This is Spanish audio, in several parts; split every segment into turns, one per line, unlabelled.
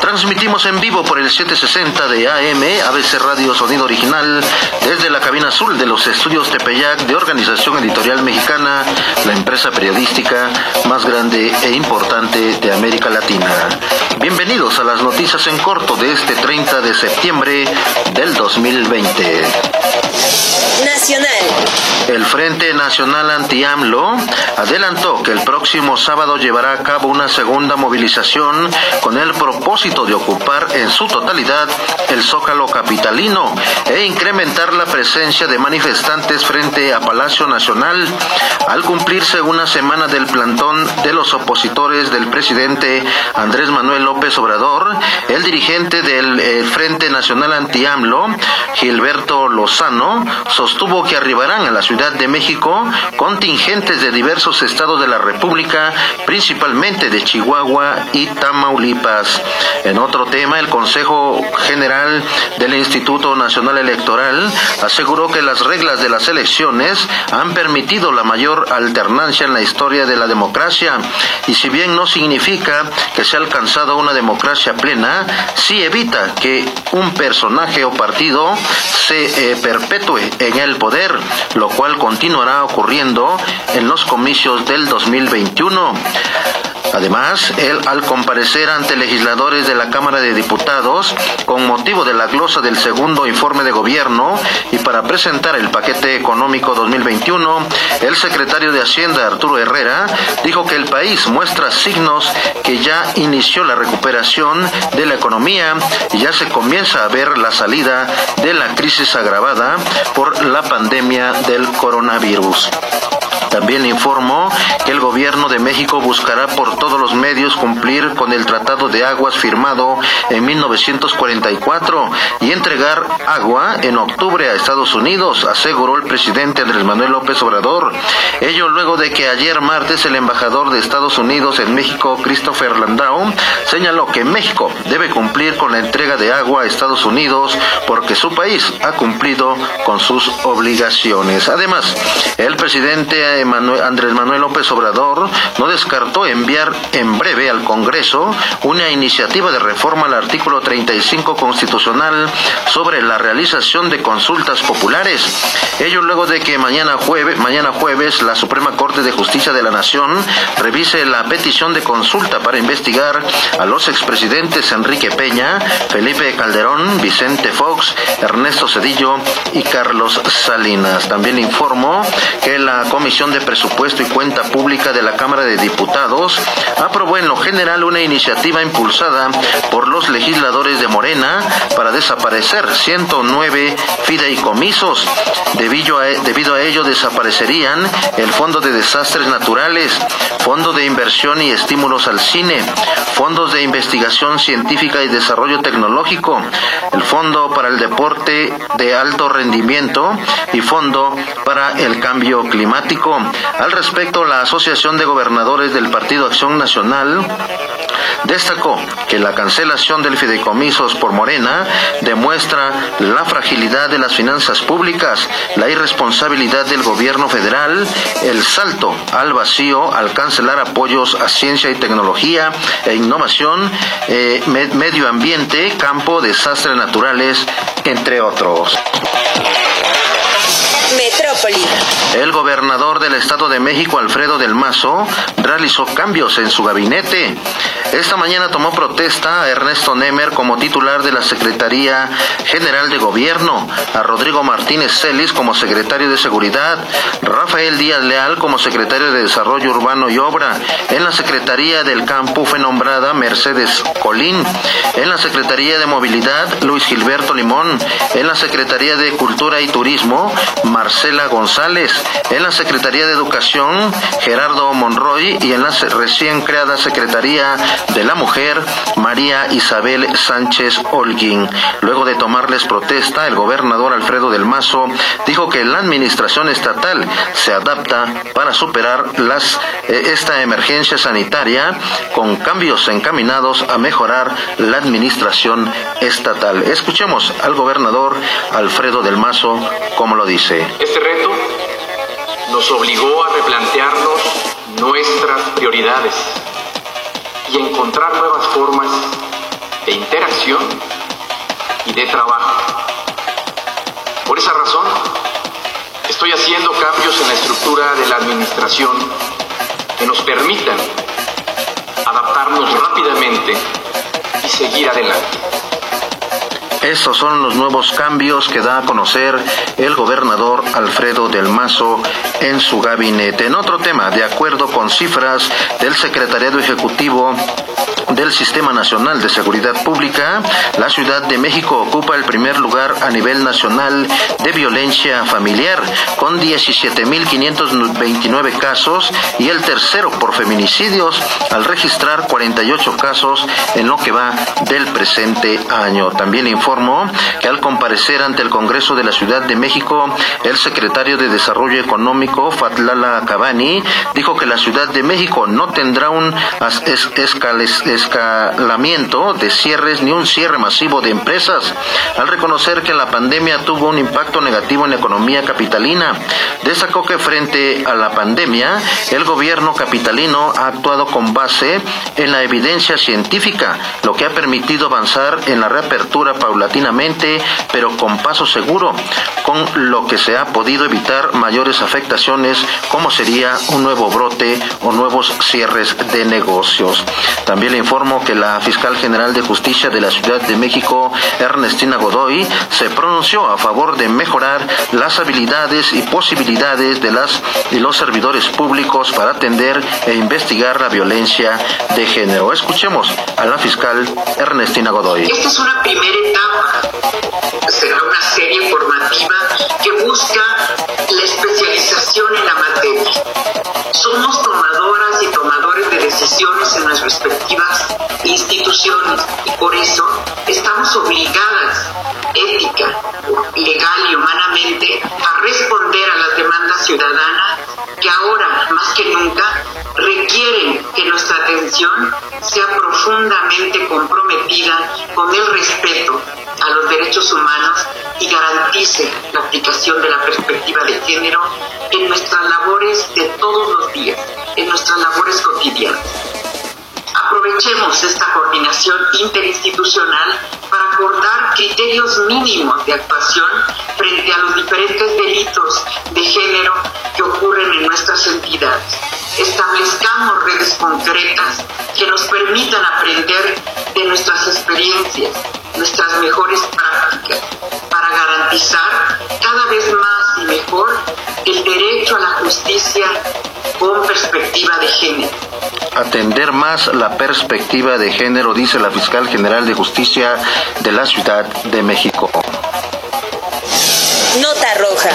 Transmitimos en vivo por el 760 de AM, ABC Radio Sonido Original, desde la cabina azul de los estudios Tepeyac de Organización Editorial Mexicana, la empresa periodística más grande e importante de América Latina. Bienvenidos a las noticias en corto de este 30 de septiembre del 2020.
Nacional.
El Frente Nacional Anti-AMLO adelantó que el próximo sábado llevará a cabo una segunda movilización con el propósito de ocupar en su totalidad el zócalo capitalino e incrementar la presencia de manifestantes frente a Palacio Nacional al cumplirse una semana del plantón de los opositores del presidente Andrés Manuel López Obrador, el dirigente del eh, Frente Nacional Anti-AMLO, Gilberto Lozano, sostuvo que arribarán a la Ciudad de México contingentes de diversos estados de la República, principalmente de Chihuahua y Tamaulipas. En otro tema, el Consejo General del Instituto Nacional Electoral aseguró que las reglas de las elecciones han permitido la mayor alternancia en la historia de la democracia y si bien no significa que se ha alcanzado una democracia plena, sí evita que un personaje o partido se eh, perpetúe en el poder, lo cual continuará ocurriendo en los comicios del 2021. Además, él al comparecer ante legisladores de la Cámara de Diputados con motivo de la glosa del segundo informe de gobierno y para presentar el paquete económico 2021, el secretario de Hacienda Arturo Herrera dijo que el país muestra signos que ya inició la recuperación de la economía y ya se comienza a ver la salida de la crisis agravada por la pandemia del coronavirus. También informó que el gobierno de México buscará por todos los medios cumplir con el Tratado de Aguas firmado en 1944 y entregar agua en octubre a Estados Unidos, aseguró el presidente Andrés Manuel López Obrador. Ello luego de que ayer martes el embajador de Estados Unidos en México, Christopher Landau, señaló que México debe cumplir con la entrega de agua a Estados Unidos porque su país ha cumplido con sus obligaciones. Además, el presidente Andrés Manuel López Obrador no descartó enviar en breve al Congreso una iniciativa de reforma al artículo 35 constitucional sobre la realización de consultas populares. Ello luego de que mañana jueves, mañana la Suprema Corte de Justicia de la Nación revise la petición de consulta para investigar a los expresidentes Enrique Peña, Felipe Calderón, Vicente Fox, Ernesto Cedillo y Carlos Salinas. También informó que la Comisión de Presupuesto y Cuenta Pública de la Cámara de Diputados aprobó en lo general una iniciativa impulsada por los legisladores de Morena para desaparecer 109 fideicomisos. Debido a, debido a ello desaparecerían el Fondo de Desastres Naturales, Fondo de Inversión y Estímulos al Cine, Fondos de Investigación Científica y Desarrollo Tecnológico, el Fondo para el Deporte de Alto Rendimiento y Fondo para el Cambio Climático. Al respecto, la Asociación de Gobernadores del Partido Acción Nacional destacó que la cancelación del fideicomisos por Morena demuestra la fragilidad de las finanzas públicas, la irresponsabilidad del gobierno federal, el salto al vacío al cancelar apoyos a ciencia y tecnología e innovación, eh, medio ambiente, campo, desastres naturales, entre otros.
Metrópoli.
El gobernador del Estado de México, Alfredo del Mazo, realizó cambios en su gabinete. Esta mañana tomó protesta a Ernesto Nemer como titular de la Secretaría General de Gobierno, a Rodrigo Martínez Celis como secretario de Seguridad, Rafael Díaz Leal como secretario de Desarrollo Urbano y Obra. En la Secretaría del Campo fue nombrada Mercedes Colín. En la Secretaría de Movilidad, Luis Gilberto Limón. En la Secretaría de Cultura y Turismo, Marcela González, en la Secretaría de Educación Gerardo Monroy y en la recién creada Secretaría de la Mujer María Isabel Sánchez Holguín. Luego de tomarles protesta, el gobernador Alfredo del Mazo dijo que la administración estatal se adapta para superar eh, esta emergencia sanitaria con cambios encaminados a mejorar la administración estatal. Escuchemos al gobernador Alfredo del Mazo como lo dice.
Este reto nos obligó a replantearnos nuestras prioridades y encontrar nuevas formas de interacción y de trabajo. Por esa razón, estoy haciendo cambios en la estructura de la administración que nos permitan adaptarnos rápidamente y seguir adelante.
Estos son los nuevos cambios que da a conocer el gobernador Alfredo del Mazo en su gabinete. En otro tema, de acuerdo con cifras del Secretariado Ejecutivo del Sistema Nacional de Seguridad Pública, la Ciudad de México ocupa el primer lugar a nivel nacional de violencia familiar, con 17.529 casos y el tercero por feminicidios, al registrar 48 casos en lo que va del presente año. También informó que al comparecer ante el Congreso de la Ciudad de México, el secretario de Desarrollo Económico, Fatlala Cabani, dijo que la Ciudad de México no tendrá un escalamiento de cierres ni un cierre masivo de empresas, al reconocer que la pandemia tuvo un impacto negativo en la economía capitalina. Destacó que frente a la pandemia, el gobierno capitalino ha actuado con base en la evidencia científica, lo que ha permitido avanzar en la reapertura paulatinamente, pero con paso seguro, con lo que se ha podido evitar mayores afectaciones como sería un nuevo brote o nuevos cierres de negocios. También le informo que la fiscal general de justicia de la Ciudad de México, Ernestina Godoy, se pronunció a favor de mejorar las habilidades y posibilidades de las y los servidores públicos para atender e investigar la violencia de género. Escuchemos a la fiscal Ernestina Godoy.
Esta es una primera etapa. Será una serie formativa que busca la especialización en la materia. Somos tomadoras y tomadores de decisiones en las respectivas instituciones y por eso estamos obligadas ética, legal y humanamente a responder a las demandas ciudadanas que ahora más que nunca requieren que nuestra atención sea profundamente comprometida con el respeto a los derechos humanos y garantice la aplicación de la perspectiva de género en nuestras labores de todos los días, en nuestras labores cotidianas. Aprovechemos esta coordinación interinstitucional para acordar criterios mínimos de actuación frente a los diferentes delitos de género que ocurren en nuestras entidades. Establezcamos redes concretas que nos permitan aprender de nuestras experiencias, nuestras mejores prácticas, para garantizar cada vez más y mejor el derecho a la justicia con perspectiva de género.
Atender más la perspectiva de género, dice la fiscal general de justicia de la Ciudad de México.
Nota roja.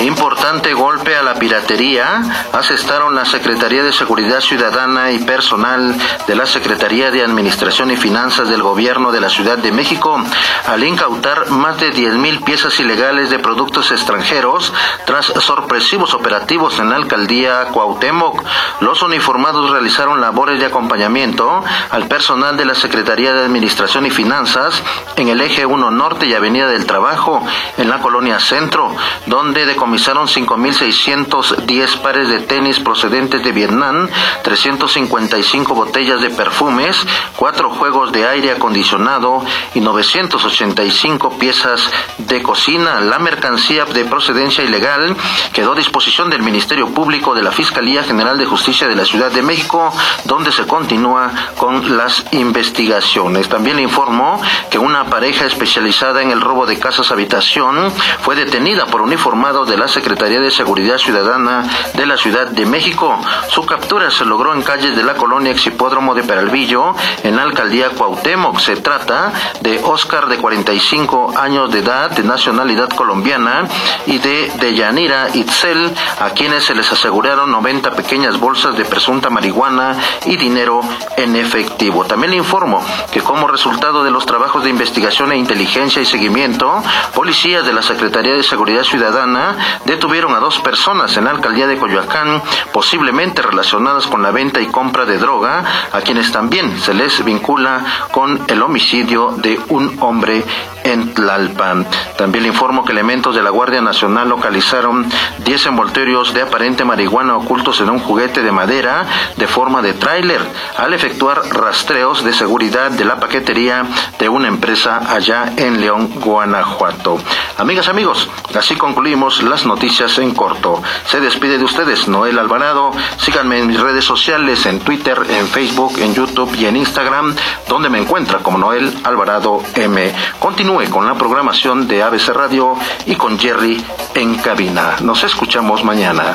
Importante golpe a la piratería asestaron la Secretaría de Seguridad Ciudadana y personal de la Secretaría de Administración y Finanzas del Gobierno de la Ciudad de México al incautar más de 10.000 piezas ilegales de productos extranjeros tras sorpresivos operativos en la alcaldía Cuauhtémoc. Los uniformados realizaron labores de acompañamiento al personal de la Secretaría de Administración y Finanzas en el eje 1 Norte y Avenida del Trabajo en la colonia Centro, donde decomisaron 5.610 pares de tenis procedentes de Vietnam, 355 botellas de perfumes, cuatro juegos de aire acondicionado y 985 piezas de cocina. La mercancía de procedencia ilegal quedó a disposición del Ministerio Público de la Fiscalía General de Justicia de la Ciudad de México, donde se continúa con las investigaciones. También informó que una pareja especializada en el robo de casas habitación fue detenida por uniformados de la Secretaría de Seguridad Ciudadana de la Ciudad de México. Su captura se logró en calles de la colonia Exhipódromo de Peralvillo, en la alcaldía Cuauhtémoc. Se trata de Oscar, de 45 años de edad, de nacionalidad colombiana, y de Deyanira Itzel, a quienes se les aseguraron 90 pequeñas bolsas de presunta marihuana y dinero en efectivo. También le informo que como resultado de los trabajos de investigación e inteligencia y seguimiento, policías de la Secretaría de Seguridad Ciudadana detuvieron a dos personas en la alcaldía de Coyoacán, posiblemente relacionadas con la venta y compra de droga, a quienes también se les vincula con el homicidio de un hombre en Tlalpan. También le informo que elementos de la Guardia Nacional localizaron 10 envoltorios de aparente marihuana ocultos en un juguete de madera de forma de tráiler al efectuar rastreos de seguridad de la paquetería de una empresa allá en León, Guanajuato. Amigas, amigos, así concluimos noticias en corto. Se despide de ustedes Noel Alvarado. Síganme en mis redes sociales, en Twitter, en Facebook, en YouTube y en Instagram, donde me encuentra como Noel Alvarado M. Continúe con la programación de ABC Radio y con Jerry en cabina. Nos escuchamos mañana.